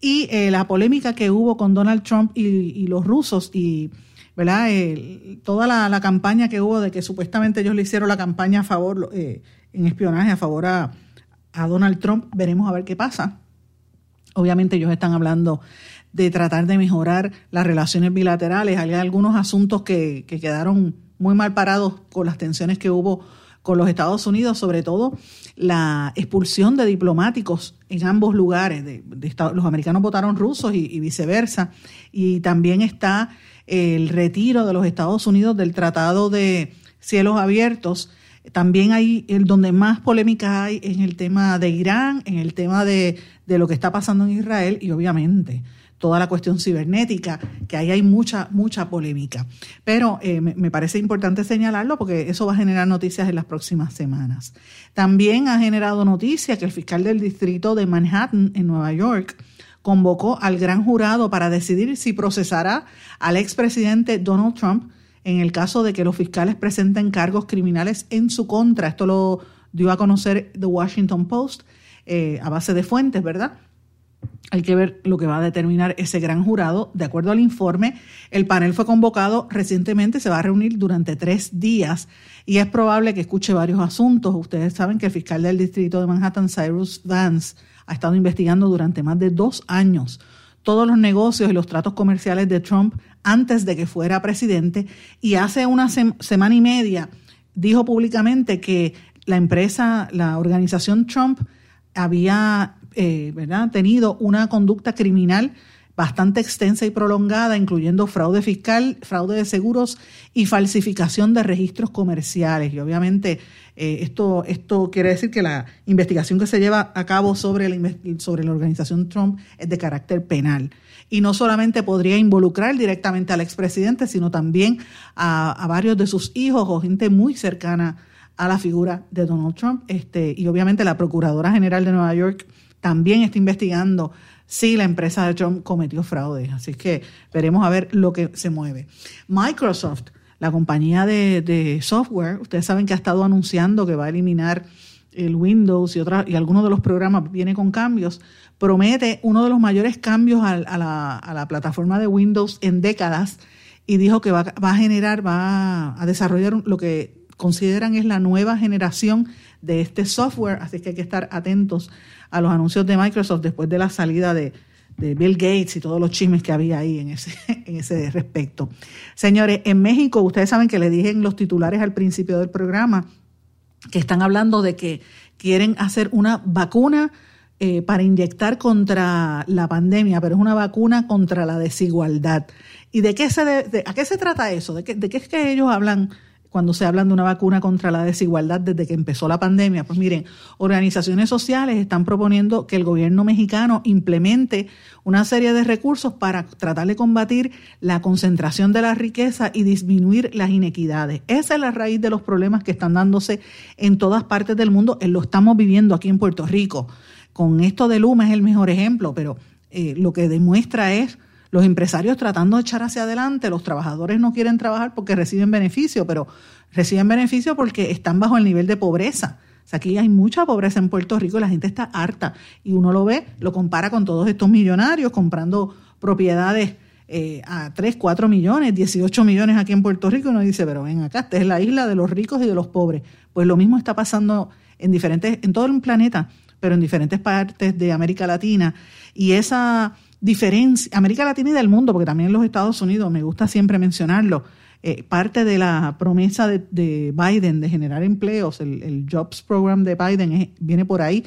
y eh, la polémica que hubo con Donald Trump y, los rusos y ¿verdad? toda la, campaña que hubo de que supuestamente ellos le hicieron la campaña a favor, eh, en espionaje a favor a, Donald Trump. Veremos a ver qué pasa. Obviamente ellos están hablando de tratar de mejorar las relaciones bilaterales. Hay algunos asuntos que quedaron muy mal parados con las tensiones que hubo con los Estados Unidos, sobre todo la expulsión de diplomáticos en ambos lugares. De, los americanos votaron rusos y, viceversa. Y también está el retiro de los Estados Unidos del Tratado de Cielos Abiertos. También hay el donde más polémica hay en el tema de Irán, en el tema de, de lo que está pasando en Israel y obviamente toda la cuestión cibernética, que ahí hay mucha, mucha polémica. Pero eh, me, parece importante señalarlo porque eso va a generar noticias en las próximas semanas. También ha generado noticia que el fiscal del distrito de Manhattan, en Nueva York, convocó al gran jurado para decidir si procesará al expresidente Donald Trump en el caso de que los fiscales presenten cargos criminales en su contra. Esto lo dio a conocer The Washington Post eh, a base de fuentes, ¿verdad? Hay que ver lo que va a determinar ese gran jurado. De acuerdo al informe, el panel fue convocado recientemente, se va a reunir durante tres días y es probable que escuche varios asuntos. Ustedes saben que el fiscal del distrito de Manhattan, Cyrus Vance, ha estado investigando durante más de dos años todos los negocios y los tratos comerciales de Trump antes de que fuera presidente y hace una semana y media dijo públicamente que la empresa, la organización Trump había eh, ¿verdad? tenido una conducta criminal bastante extensa y prolongada, incluyendo fraude fiscal, fraude de seguros y falsificación de registros comerciales. Y obviamente eh, esto, esto quiere decir que la investigación que se lleva a cabo sobre la, sobre la organización Trump es de carácter penal. Y no solamente podría involucrar directamente al expresidente, sino también a, a varios de sus hijos o gente muy cercana a la figura de Donald Trump. Este, y obviamente la Procuradora General de Nueva York también está investigando si la empresa de Trump cometió fraude. Así que veremos a ver lo que se mueve. Microsoft, la compañía de, software, ustedes saben que ha estado anunciando que va a eliminar el Windows y, y algunos de los programas viene con cambios, promete uno de los mayores cambios a, la, a la plataforma de Windows en décadas y dijo que va, va a generar, va a desarrollar lo que consideran es la nueva generación de este software, así que hay que estar atentos a los anuncios de Microsoft después de la salida de, Bill Gates y todos los chismes que había ahí en ese, *laughs* en ese respecto. Señores, en México, ustedes saben que le dije en los titulares al principio del programa que están hablando de que quieren hacer una vacuna eh, para inyectar contra la pandemia, pero es una vacuna contra la desigualdad. ¿Y de qué se a qué se trata eso? ¿De qué, ¿De qué es que ellos hablan cuando se hablan de una vacuna contra la desigualdad desde que empezó la pandemia. Pues miren, organizaciones sociales están proponiendo que el gobierno mexicano implemente una serie de recursos para tratar de combatir la concentración de la riqueza y disminuir las inequidades. Esa es la raíz de los problemas que están dándose en todas partes del mundo. Eh, lo estamos viviendo aquí en Puerto Rico. Con esto de Luma es el mejor ejemplo, pero eh, lo que demuestra es los empresarios tratando de echar hacia adelante, los trabajadores no quieren trabajar porque reciben beneficio, pero reciben beneficio porque están bajo el nivel de pobreza. O sea, aquí hay mucha pobreza en Puerto Rico y la gente está harta. Y uno lo ve, lo compara con todos estos millonarios comprando propiedades eh, a 3, 4 millones, 18 millones aquí en Puerto Rico. Y uno dice, pero ven acá, esta es la isla de los ricos y de los pobres. Pues lo mismo está pasando en diferentes, en todo el planeta, pero en diferentes partes de América Latina. Y esa diferencia, América Latina y del mundo, porque también los Estados Unidos, me gusta siempre mencionarlo, eh, parte de la promesa de, Biden de generar empleos, el, Jobs Program de Biden viene por ahí,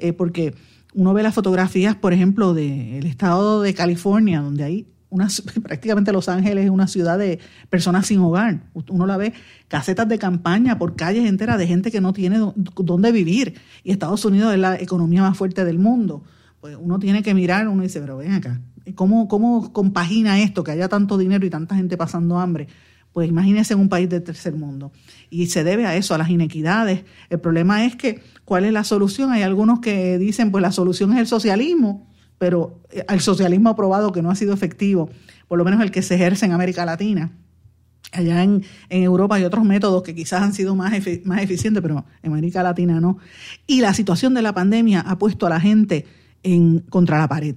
eh, porque uno ve las fotografías, por ejemplo, del estado de California, donde hay una, *laughs* prácticamente Los Ángeles es una ciudad de personas sin hogar. Uno la ve casetas de campaña por calles enteras de gente que no tiene dónde vivir. Y Estados Unidos es la economía más fuerte del mundo pues uno tiene que mirar, uno dice, pero ven acá, ¿cómo, ¿cómo compagina esto, que haya tanto dinero y tanta gente pasando hambre? Pues imagínense en un país del tercer mundo. Y se debe a eso, a las inequidades. El problema es que, ¿cuál es la solución? Hay algunos que dicen, pues la solución es el socialismo, pero eh, el socialismo aprobado que no ha sido efectivo, por lo menos el que se ejerce en América Latina. Allá en, en, Europa hay otros métodos que quizás han sido más, más eficientes, pero en América Latina no. Y la situación de la pandemia ha puesto a la gente en, contra la pared.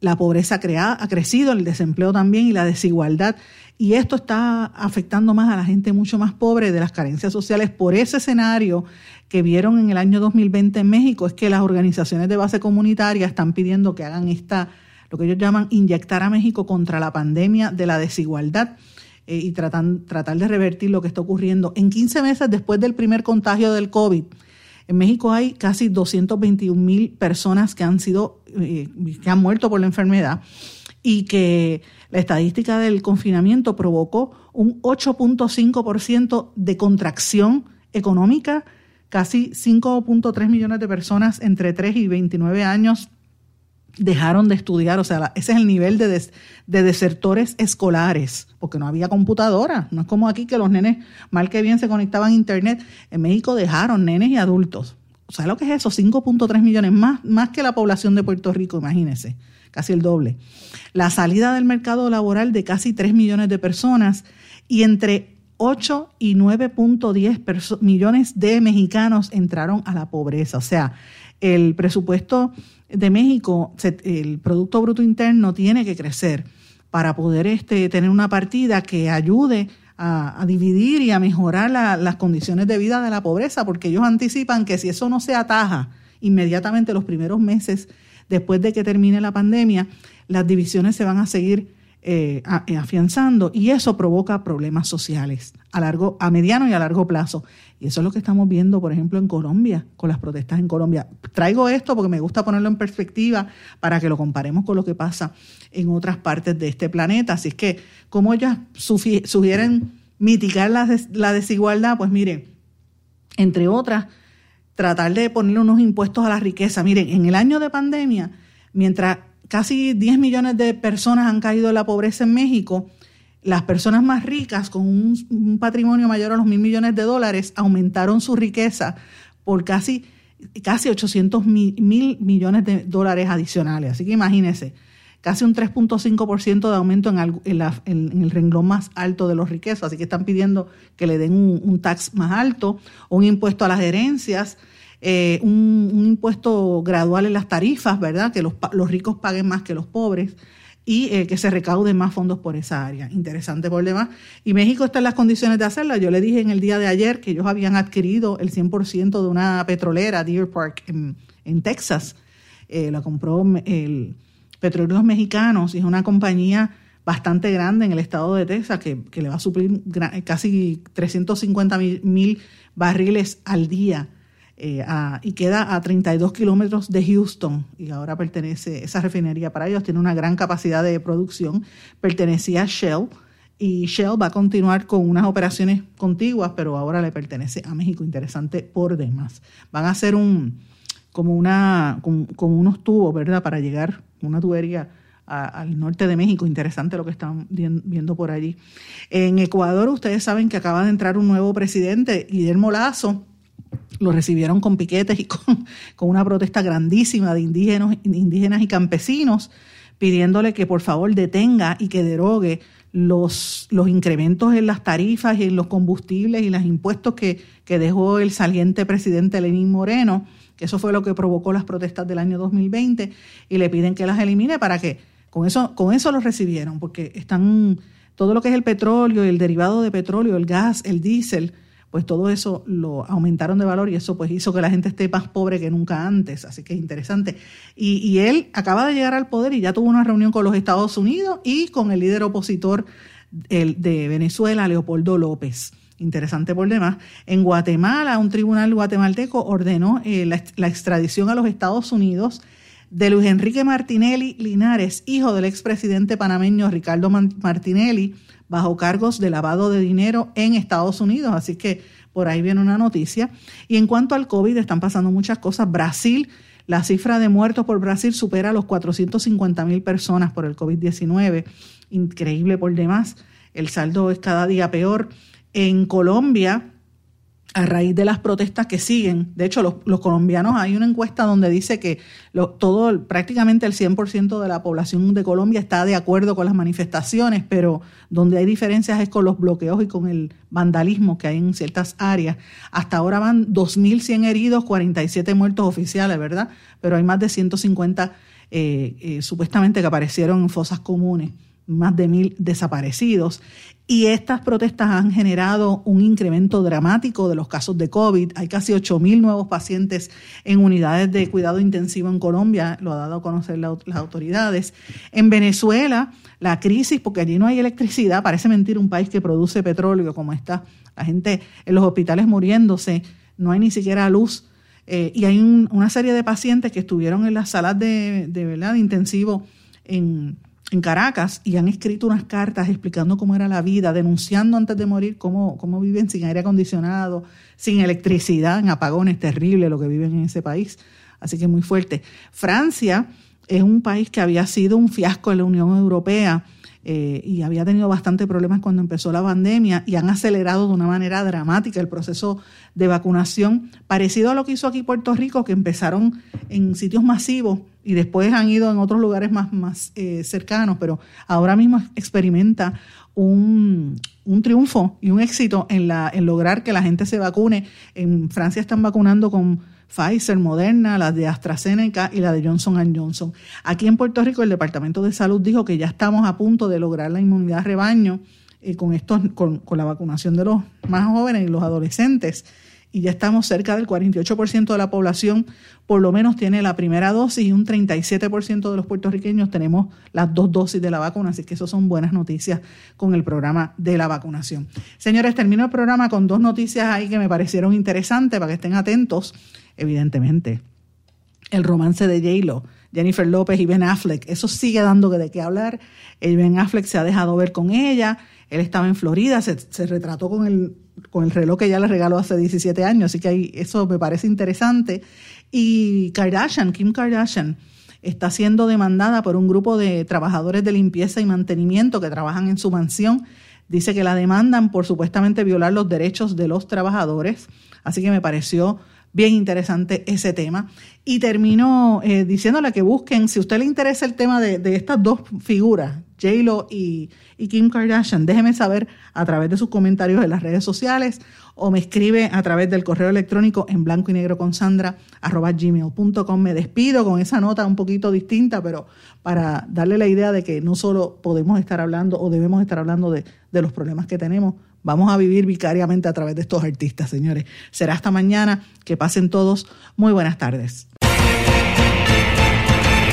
La pobreza ha crecido, el desempleo también y la desigualdad. Y esto está afectando más a la gente mucho más pobre de las carencias sociales. Por ese escenario que vieron en el año 2020 en México, es que las organizaciones de base comunitaria están pidiendo que hagan esta, lo que ellos llaman inyectar a México contra la pandemia de la desigualdad. Eh, y tratan, tratar de revertir lo que está ocurriendo. En 15 meses después del primer contagio del COVID, en México hay casi 221 mil personas que han sido, eh, que han muerto por la enfermedad y que la estadística del confinamiento provocó un 8.5% de contracción económica, casi 5.3 millones de personas entre 3 y 29 años dejaron de estudiar, o sea, ese es el nivel de, de, desertores escolares, porque no había computadora, no es como aquí que los nenes mal que bien se conectaban a internet, en México dejaron nenes y adultos. ¿Sabes lo que es eso? 5.3 millones, más, más que la población de Puerto Rico, imagínense, casi el doble. La salida del mercado laboral de casi 3 millones de personas y entre 8 y 9.10 millones de mexicanos entraron a la pobreza. O sea, el presupuesto de México, el Producto Bruto Interno tiene que crecer para poder este, tener una partida que ayude a, dividir y a mejorar las condiciones de vida de la pobreza, porque ellos anticipan que si eso no se ataja inmediatamente los primeros meses después de que termine la pandemia, las divisiones se van a seguir eh, eh, afianzando y eso provoca problemas sociales a largo, a mediano y a largo plazo. Y eso es lo que estamos viendo, por ejemplo, en Colombia, con las protestas en Colombia. Traigo esto porque me gusta ponerlo en perspectiva para que lo comparemos con lo que pasa en otras partes de este planeta. Así es que, como ellas sugieren mitigar la, desigualdad, pues miren, entre otras, tratar de poner unos impuestos a la riqueza. Miren, en el año de pandemia, mientras casi 10 millones de personas han caído en la pobreza en México. Las personas más ricas, con un, patrimonio mayor a los mil millones de dólares, aumentaron su riqueza por casi, casi 800 mil, millones de dólares adicionales. Así que imagínense, casi un 3.5% de aumento en, en, el renglón más alto de los riquezas. Así que están pidiendo que le den un, un tax más alto, un impuesto a las herencias eh, un, impuesto gradual en las tarifas, ¿verdad? Que los, ricos paguen más que los pobres y eh, que se recauden más fondos por esa área. Interesante por demás. Y México está en las condiciones de hacerla. Yo le dije en el día de ayer que ellos habían adquirido el 100% de una petrolera, Deer Park, en, Texas. Eh, la compró el Petróleos Mexicanos y es una compañía bastante grande en el estado de Texas que, le va a suplir casi 350 mil barriles al día eh, y queda a 32 kilómetros de Houston y ahora pertenece, esa refinería para ellos tiene una gran capacidad de producción, pertenecía a Shell y Shell va a continuar con unas operaciones contiguas, pero ahora le pertenece a México, interesante por demás. Van a hacer un, como, una, como, unos tubos, ¿verdad?, para llegar, una tubería al norte de México. Interesante lo que están viendo por allí. En Ecuador, ustedes saben que acaba de entrar un nuevo presidente, Guillermo Lazo, lo recibieron con piquetes y *laughs* con, una protesta grandísima de indígenas, indígenas y campesinos, pidiéndole que por favor detenga y que derogue los, los incrementos en las tarifas y en los combustibles y los impuestos que, que dejó el saliente presidente Lenín Moreno, que eso fue lo que provocó las protestas del año 2020, y le piden que las elimine para que con eso, con eso los recibieron, porque están todo lo que es el petróleo, el derivado de petróleo, el gas, el diésel, pues todo eso lo aumentaron de valor y eso pues hizo que la gente esté más pobre que nunca antes, así que es interesante. Y, él acaba de llegar al poder y ya tuvo una reunión con los Estados Unidos y con el líder opositor de Venezuela, Leopoldo López. Interesante por demás. En Guatemala, un tribunal guatemalteco ordenó eh, la, extradición a los Estados Unidos de Luis Enrique Martinelli Linares, hijo del expresidente panameño Ricardo Martinelli, bajo cargos de lavado de dinero en Estados Unidos. Así que por ahí viene una noticia. Y en cuanto al COVID, están pasando muchas cosas. Brasil, la cifra de muertos por Brasil supera los 450 mil personas por el COVID-19. Increíble por demás. El saldo es cada día peor. En Colombia, a raíz de las protestas que siguen. De hecho, los, colombianos, hay una encuesta donde dice que todo, prácticamente el 100% de la población de Colombia está de acuerdo con las manifestaciones, pero donde hay diferencias es con los bloqueos y con el vandalismo que hay en ciertas áreas. Hasta ahora van 2.100 heridos, 47 muertos oficiales, ¿verdad? Pero hay más de 150 eh, eh, supuestamente que aparecieron en fosas comunes más de mil desaparecidos. Y estas protestas han generado un incremento dramático de los casos de COVID. Hay casi 8 mil nuevos pacientes en unidades de cuidado intensivo en Colombia, lo ha dado a conocer las autoridades. En Venezuela, la crisis, porque allí no hay electricidad, parece mentir un país que produce petróleo como está, la gente en los hospitales muriéndose, no hay ni siquiera luz. Eh, y hay una serie de pacientes que estuvieron en las salas de, de, ¿verdad? intensivo en en Caracas y han escrito unas cartas explicando cómo era la vida, denunciando antes de morir cómo, cómo viven sin aire acondicionado, sin electricidad, en apagones terribles lo que viven en ese país. Así que muy fuerte. Francia es un país que había sido un fiasco en la Unión Europea eh, y había tenido bastante problemas cuando empezó la pandemia y han acelerado de una manera dramática el proceso de vacunación, parecido a lo que hizo aquí Puerto Rico, que empezaron en sitios masivos y después han ido en otros lugares más, más eh, cercanos, pero ahora mismo experimenta un, un, triunfo y un éxito en, la, en lograr que la gente se vacune. En Francia están vacunando con Pfizer, Moderna, la de AstraZeneca y la de Johnson Johnson. Aquí en Puerto Rico el Departamento de Salud dijo que ya estamos a punto de lograr la inmunidad rebaño eh, con, estos, con, con la vacunación de los más jóvenes y los adolescentes y ya estamos cerca del 48% de la población por lo menos tiene la primera dosis y un 37% de los puertorriqueños tenemos las dos dosis de la vacuna, así que eso son buenas noticias con el programa de la vacunación. Señores, termino el programa con dos noticias ahí que me parecieron interesantes para que estén atentos, evidentemente. El romance de J-Lo, Jennifer López y Ben Affleck, eso sigue dando de qué hablar. El Ben Affleck se ha dejado ver con ella, él estaba en Florida, se, retrató con el con el reloj que ya le regaló hace 17 años, así que ahí, eso me parece interesante. Y Kardashian, Kim Kardashian, está siendo demandada por un grupo de trabajadores de limpieza y mantenimiento que trabajan en su mansión. Dice que la demandan por supuestamente violar los derechos de los trabajadores, así que me pareció bien interesante ese tema. Y termino eh, diciéndole que busquen, si a usted le interesa el tema de, de estas dos figuras, J-Lo y, Kim Kardashian, déjeme saber a través de sus comentarios en las redes sociales o me escribe a través del correo electrónico en blanco y negro con Sandra arroba gmail.com. Me despido con esa nota un poquito distinta, pero para darle la idea de que no solo podemos estar hablando o debemos estar hablando de, de los problemas que tenemos, vamos a vivir vicariamente a través de estos artistas, señores. Será hasta mañana. Que pasen todos. Muy buenas tardes.